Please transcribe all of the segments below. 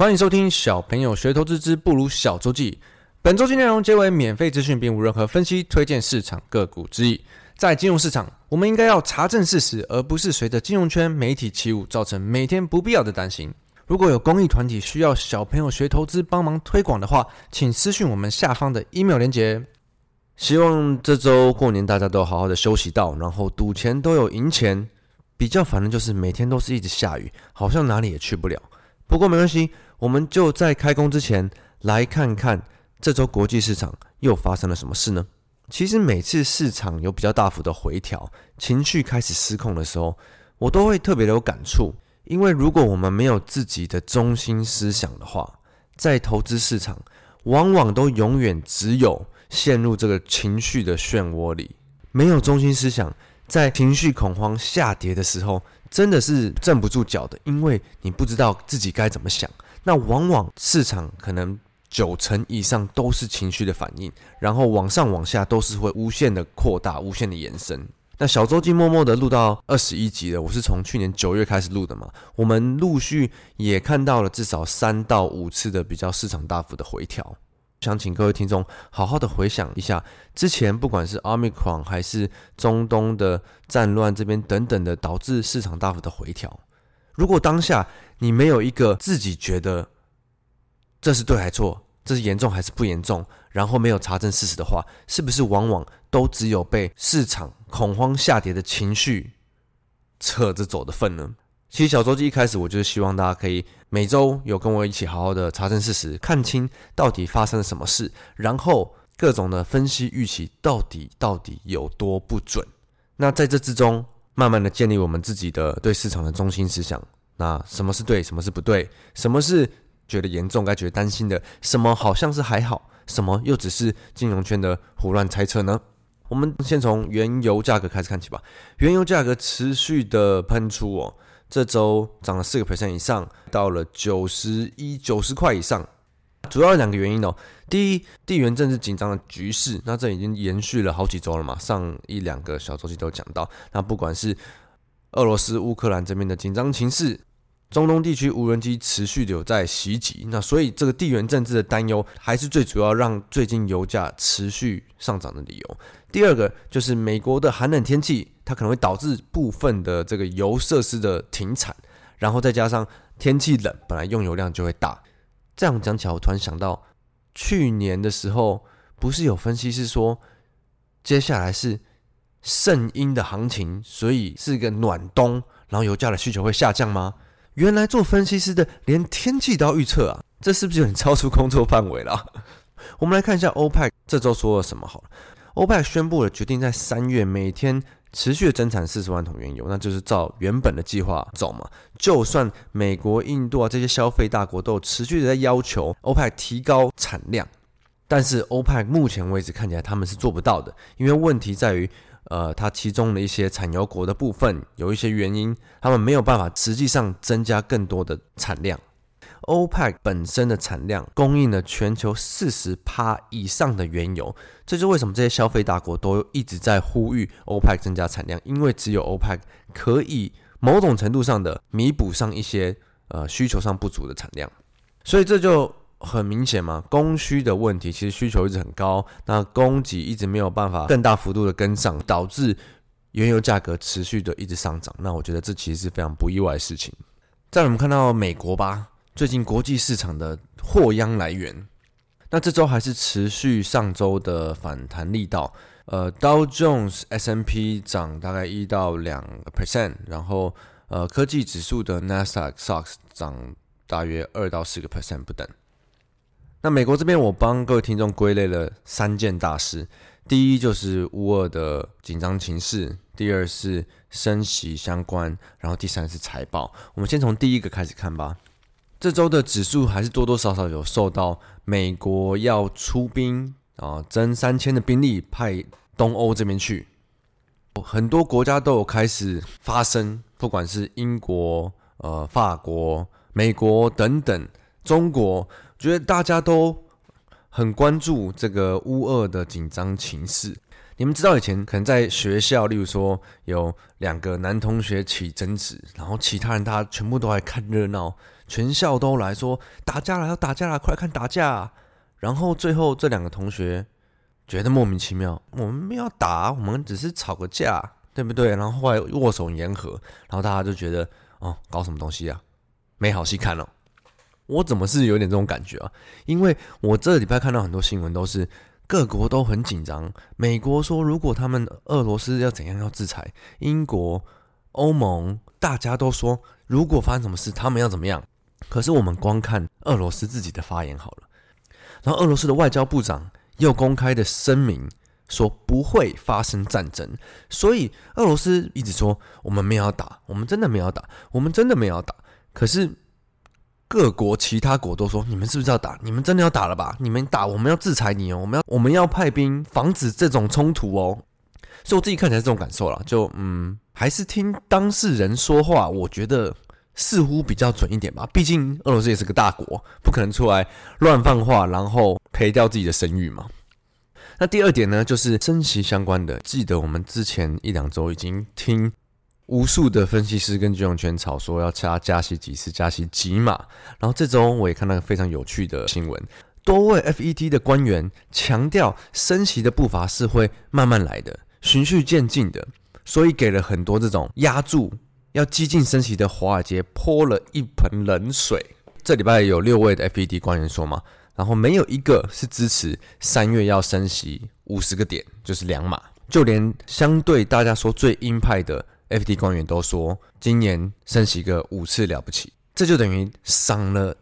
欢迎收听小朋友学投资之不如小周记。本周记内容皆为免费资讯，并无任何分析、推荐市场个股之意。在金融市场，我们应该要查证事实，而不是随着金融圈媒体起舞，造成每天不必要的担心。如果有公益团体需要小朋友学投资帮忙推广的话，请私讯我们下方的 email 连结。希望这周过年大家都好好的休息到，然后赌钱都有赢钱。比较烦的就是每天都是一直下雨，好像哪里也去不了。不过没关系。我们就在开工之前来看看这周国际市场又发生了什么事呢？其实每次市场有比较大幅的回调，情绪开始失控的时候，我都会特别的有感触。因为如果我们没有自己的中心思想的话，在投资市场往往都永远只有陷入这个情绪的漩涡里，没有中心思想，在情绪恐慌下跌的时候，真的是站不住脚的，因为你不知道自己该怎么想。那往往市场可能九成以上都是情绪的反应，然后往上往下都是会无限的扩大、无限的延伸。那小周记默默的录到二十一集了，我是从去年九月开始录的嘛。我们陆续也看到了至少三到五次的比较市场大幅的回调。想请各位听众好好的回想一下，之前不管是 Omicron 还是中东的战乱这边等等的，导致市场大幅的回调。如果当下你没有一个自己觉得这是对还错，这是严重还是不严重，然后没有查证事实的话，是不是往往都只有被市场恐慌下跌的情绪扯着走的份呢？其实小周记一开始我就是希望大家可以每周有跟我一起好好的查证事实，看清到底发生了什么事，然后各种的分析预期到底到底有多不准。那在这之中，慢慢的建立我们自己的对市场的中心思想。那什么是对，什么是不对？什么是觉得严重该觉得担心的？什么好像是还好？什么又只是金融圈的胡乱猜测呢？我们先从原油价格开始看起吧。原油价格持续的喷出哦，这周涨了四个 percent 以上，到了九十一、九十块以上。主要有两个原因哦。第一，地缘政治紧张的局势，那这已经延续了好几周了嘛。上一两个小周期都讲到，那不管是俄罗斯、乌克兰这边的紧张情势。中东地区无人机持续的有在袭击，那所以这个地缘政治的担忧还是最主要让最近油价持续上涨的理由。第二个就是美国的寒冷天气，它可能会导致部分的这个油设施的停产，然后再加上天气冷，本来用油量就会大。这样讲起来，我突然想到，去年的时候不是有分析师说，接下来是圣婴的行情，所以是一个暖冬，然后油价的需求会下降吗？原来做分析师的连天气都要预测啊，这是不是有点超出工作范围了？我们来看一下欧派这周说了什么好了。欧派宣布了决定在三月每天持续增产四十万桶原油，那就是照原本的计划走嘛。就算美国、印度啊这些消费大国都有持续的在要求欧派提高产量，但是欧派目前为止看起来他们是做不到的，因为问题在于。呃，它其中的一些产油国的部分有一些原因，他们没有办法实际上增加更多的产量。OPEC 本身的产量供应了全球四十趴以上的原油，这就为什么这些消费大国都一直在呼吁 OPEC 增加产量，因为只有 OPEC 可以某种程度上的弥补上一些呃需求上不足的产量，所以这就。很明显嘛，供需的问题，其实需求一直很高，那供给一直没有办法更大幅度的跟上，导致原油价格持续的一直上涨。那我觉得这其实是非常不意外的事情。再我们看到美国吧，最近国际市场的祸殃来源，那这周还是持续上周的反弹力道。呃，Dow Jones S&P 涨大概一到两个 percent，然后呃科技指数的 Nasdaq Socks 涨大约二到四个 percent 不等。那美国这边，我帮各位听众归类了三件大事。第一就是乌尔的紧张情势，第二是升息相关，然后第三是财报。我们先从第一个开始看吧。这周的指数还是多多少少有受到美国要出兵啊，增三千的兵力派东欧这边去，很多国家都有开始发声，不管是英国、呃、法国、美国等等，中国。觉得大家都很关注这个乌俄的紧张情势。你们知道以前可能在学校，例如说有两个男同学起争执，然后其他人大家全部都来看热闹，全校都来说打架了，要打架了，快来看打架！然后最后这两个同学觉得莫名其妙，我们没有打，我们只是吵个架，对不对？然后后来握手言和，然后大家就觉得哦，搞什么东西啊，没好戏看了。我怎么是有点这种感觉啊？因为我这礼拜看到很多新闻都是各国都很紧张，美国说如果他们俄罗斯要怎样要制裁，英国、欧盟大家都说如果发生什么事，他们要怎么样。可是我们光看俄罗斯自己的发言好了，然后俄罗斯的外交部长又公开的声明说不会发生战争，所以俄罗斯一直说我们没有打，我们真的没有打，我们真的没有打。可是各国其他国都说你们是不是要打？你们真的要打了吧？你们打我们要制裁你哦，我们要我们要派兵防止这种冲突哦。所以我自己看起来是这种感受啦，就嗯，还是听当事人说话，我觉得。似乎比较准一点吧，毕竟俄罗斯也是个大国，不可能出来乱放话，然后赔掉自己的声誉嘛。那第二点呢，就是升息相关的。记得我们之前一两周已经听无数的分析师跟金融圈吵说要加加息几次，加息几码。然后这周我也看到个非常有趣的新闻，多位 FED 的官员强调升息的步伐是会慢慢来的，循序渐进的，所以给了很多这种压住。要激进升息的华尔街泼了一盆冷水。这礼拜有六位的 FED 官员说嘛，然后没有一个是支持三月要升息五十个点，就是两码。就连相对大家说最鹰派的 FED 官员都说，今年升息个五次了不起。这就等于赏了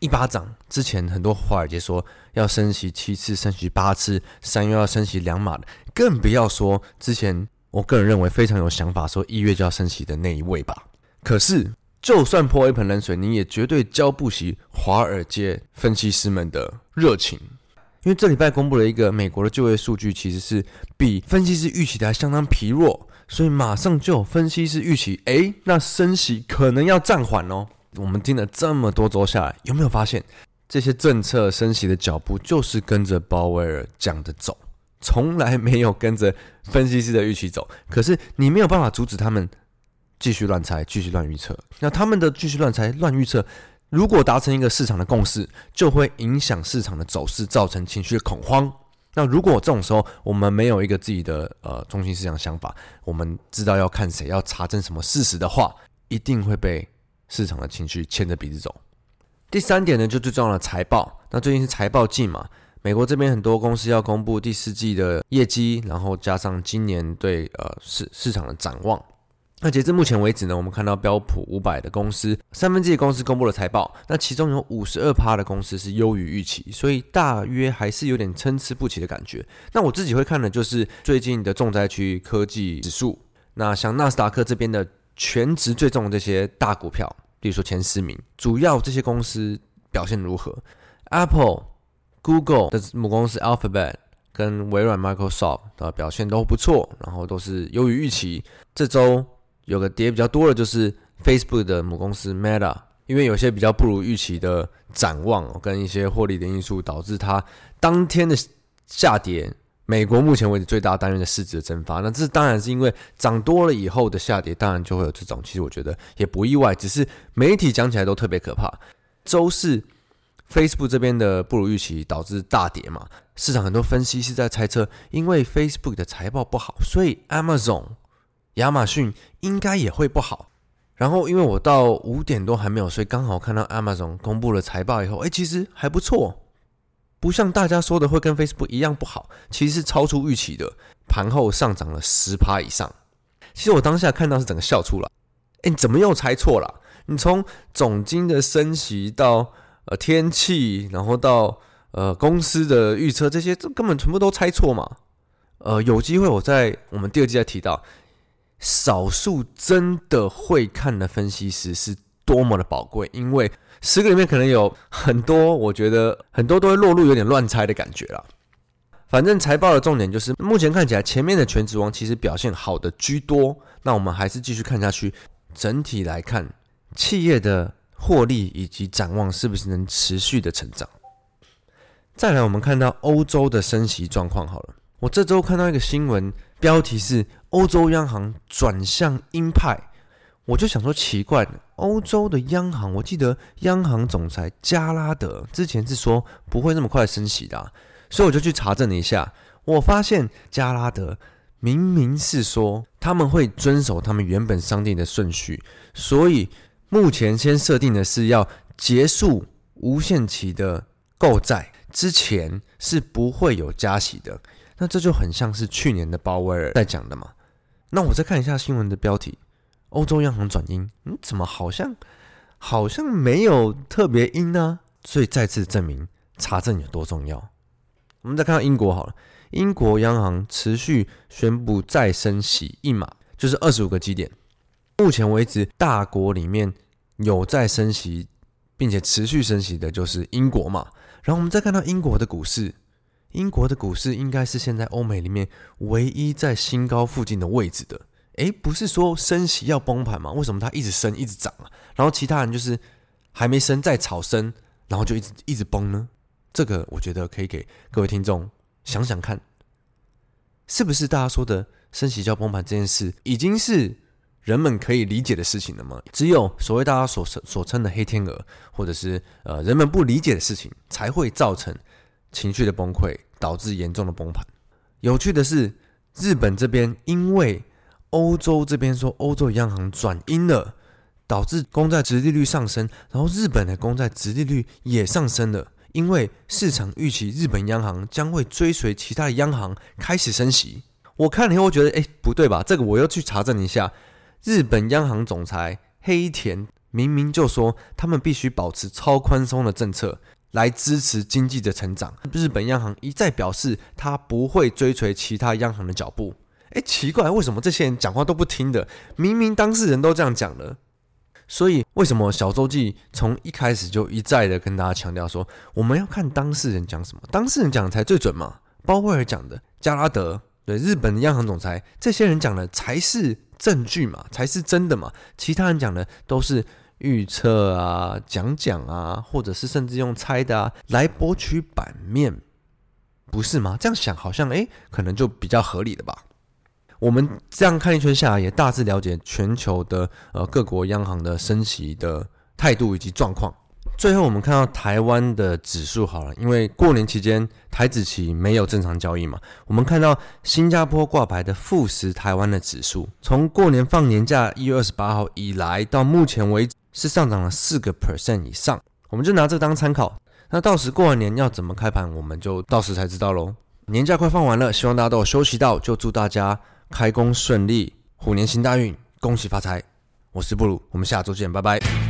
一巴掌。之前很多华尔街说要升息七次、升息八次，三月要升息两码的，更不要说之前。我个人认为非常有想法，说一月就要升息的那一位吧。可是，就算泼一盆冷水，你也绝对浇不熄华尔街分析师们的热情。因为这礼拜公布了一个美国的就业数据，其实是比分析师预期的还相当疲弱，所以马上就有分析师预期，诶，那升息可能要暂缓哦。我们听了这么多周下来，有没有发现这些政策升息的脚步就是跟着鲍威尔讲的走？从来没有跟着分析师的预期走，可是你没有办法阻止他们继续乱猜、继续乱预测。那他们的继续乱猜、乱预测，如果达成一个市场的共识，就会影响市场的走势，造成情绪的恐慌。那如果这种时候我们没有一个自己的呃中心思想想法，我们知道要看谁要查证什么事实的话，一定会被市场的情绪牵着鼻子走。第三点呢，就最重要的财报。那最近是财报季嘛。美国这边很多公司要公布第四季的业绩，然后加上今年对呃市市场的展望。那截至目前为止呢，我们看到标普五百的公司三分之一公司公布了财报，那其中有五十二趴的公司是优于预期，所以大约还是有点参差不齐的感觉。那我自己会看的就是最近的重灾区科技指数，那像纳斯达克这边的全值最重的这些大股票，比如说前十名，主要这些公司表现如何？Apple。Google 的母公司 Alphabet 跟微软 Microsoft 的表现都不错，然后都是优于预期。这周有个跌比较多的，就是 Facebook 的母公司 Meta，因为有些比较不如预期的展望跟一些获利的因素，导致它当天的下跌。美国目前为止最大单元的市值的蒸发，那这当然是因为涨多了以后的下跌，当然就会有这种。其实我觉得也不意外，只是媒体讲起来都特别可怕。周四。Facebook 这边的不如预期导致大跌嘛，市场很多分析师在猜测，因为 Facebook 的财报不好，所以 Amazon 亚马逊应该也会不好。然后因为我到五点多还没有睡，刚好看到 Amazon 公布了财报以后，哎，其实还不错，不像大家说的会跟 Facebook 一样不好，其实是超出预期的，盘后上涨了十趴以上。其实我当下看到是整个笑出了，哎，你怎么又猜错了？你从总经的升息到呃，天气，然后到呃公司的预测，这些这根本全部都猜错嘛。呃，有机会我在我们第二季再提到，少数真的会看的分析师是多么的宝贵，因为十个里面可能有很多，我觉得很多都会落入有点乱猜的感觉啦。反正财报的重点就是，目前看起来前面的全职王其实表现好的居多，那我们还是继续看下去。整体来看，企业的。获利以及展望是不是能持续的成长？再来，我们看到欧洲的升息状况好了。我这周看到一个新闻，标题是欧洲央行转向鹰派。我就想说奇怪，欧洲的央行，我记得央行总裁加拉德之前是说不会那么快升息的，所以我就去查证了一下，我发现加拉德明明是说他们会遵守他们原本商定的顺序，所以目前先设定的是要结束无限期的购债之前是不会有加息的，那这就很像是去年的鲍威尔在讲的嘛。那我再看一下新闻的标题。欧洲央行转鹰，嗯，怎么好像好像没有特别鹰呢？所以再次证明查证有多重要。我们再看到英国好了，英国央行持续宣布再升息一码，就是二十五个基点。目前为止，大国里面有在升息并且持续升息的就是英国嘛。然后我们再看到英国的股市，英国的股市应该是现在欧美里面唯一在新高附近的位置的。诶，不是说升息要崩盘吗？为什么它一直升一直涨啊？然后其他人就是还没升再炒升，然后就一直一直崩呢？这个我觉得可以给各位听众想想看，是不是大家说的升息叫崩盘这件事，已经是人们可以理解的事情了吗？只有所谓大家所所称的黑天鹅，或者是呃人们不理解的事情，才会造成情绪的崩溃，导致严重的崩盘。有趣的是，日本这边因为欧洲这边说，欧洲央行转鹰了，导致公债殖利率上升，然后日本的公债殖利率也上升了，因为市场预期日本央行将会追随其他的央行开始升息。我看了以后，觉得，哎，不对吧？这个我要去查证一下，日本央行总裁黑田明明就说，他们必须保持超宽松的政策来支持经济的成长。日本央行一再表示，他不会追随其他央行的脚步。哎，奇怪，为什么这些人讲话都不听的？明明当事人都这样讲了，所以为什么小周记从一开始就一再的跟大家强调说，我们要看当事人讲什么，当事人讲才最准嘛？鲍威尔讲的，加拉德对日本的央行总裁，这些人讲的才是证据嘛，才是真的嘛？其他人讲的都是预测啊、讲讲啊，或者是甚至用猜的啊来博取版面，不是吗？这样想好像哎，可能就比较合理了吧？我们这样看一圈下来，也大致了解全球的呃各国央行的升息的态度以及状况。最后，我们看到台湾的指数好了，因为过年期间台指期没有正常交易嘛，我们看到新加坡挂牌的富时台湾的指数，从过年放年假一月二十八号以来到目前为止是上涨了四个 percent 以上。我们就拿这个当参考，那到时过完年要怎么开盘，我们就到时才知道喽。年假快放完了，希望大家都有休息到，就祝大家。开工顺利，虎年行大运，恭喜发财！我是布鲁，我们下周见，拜拜。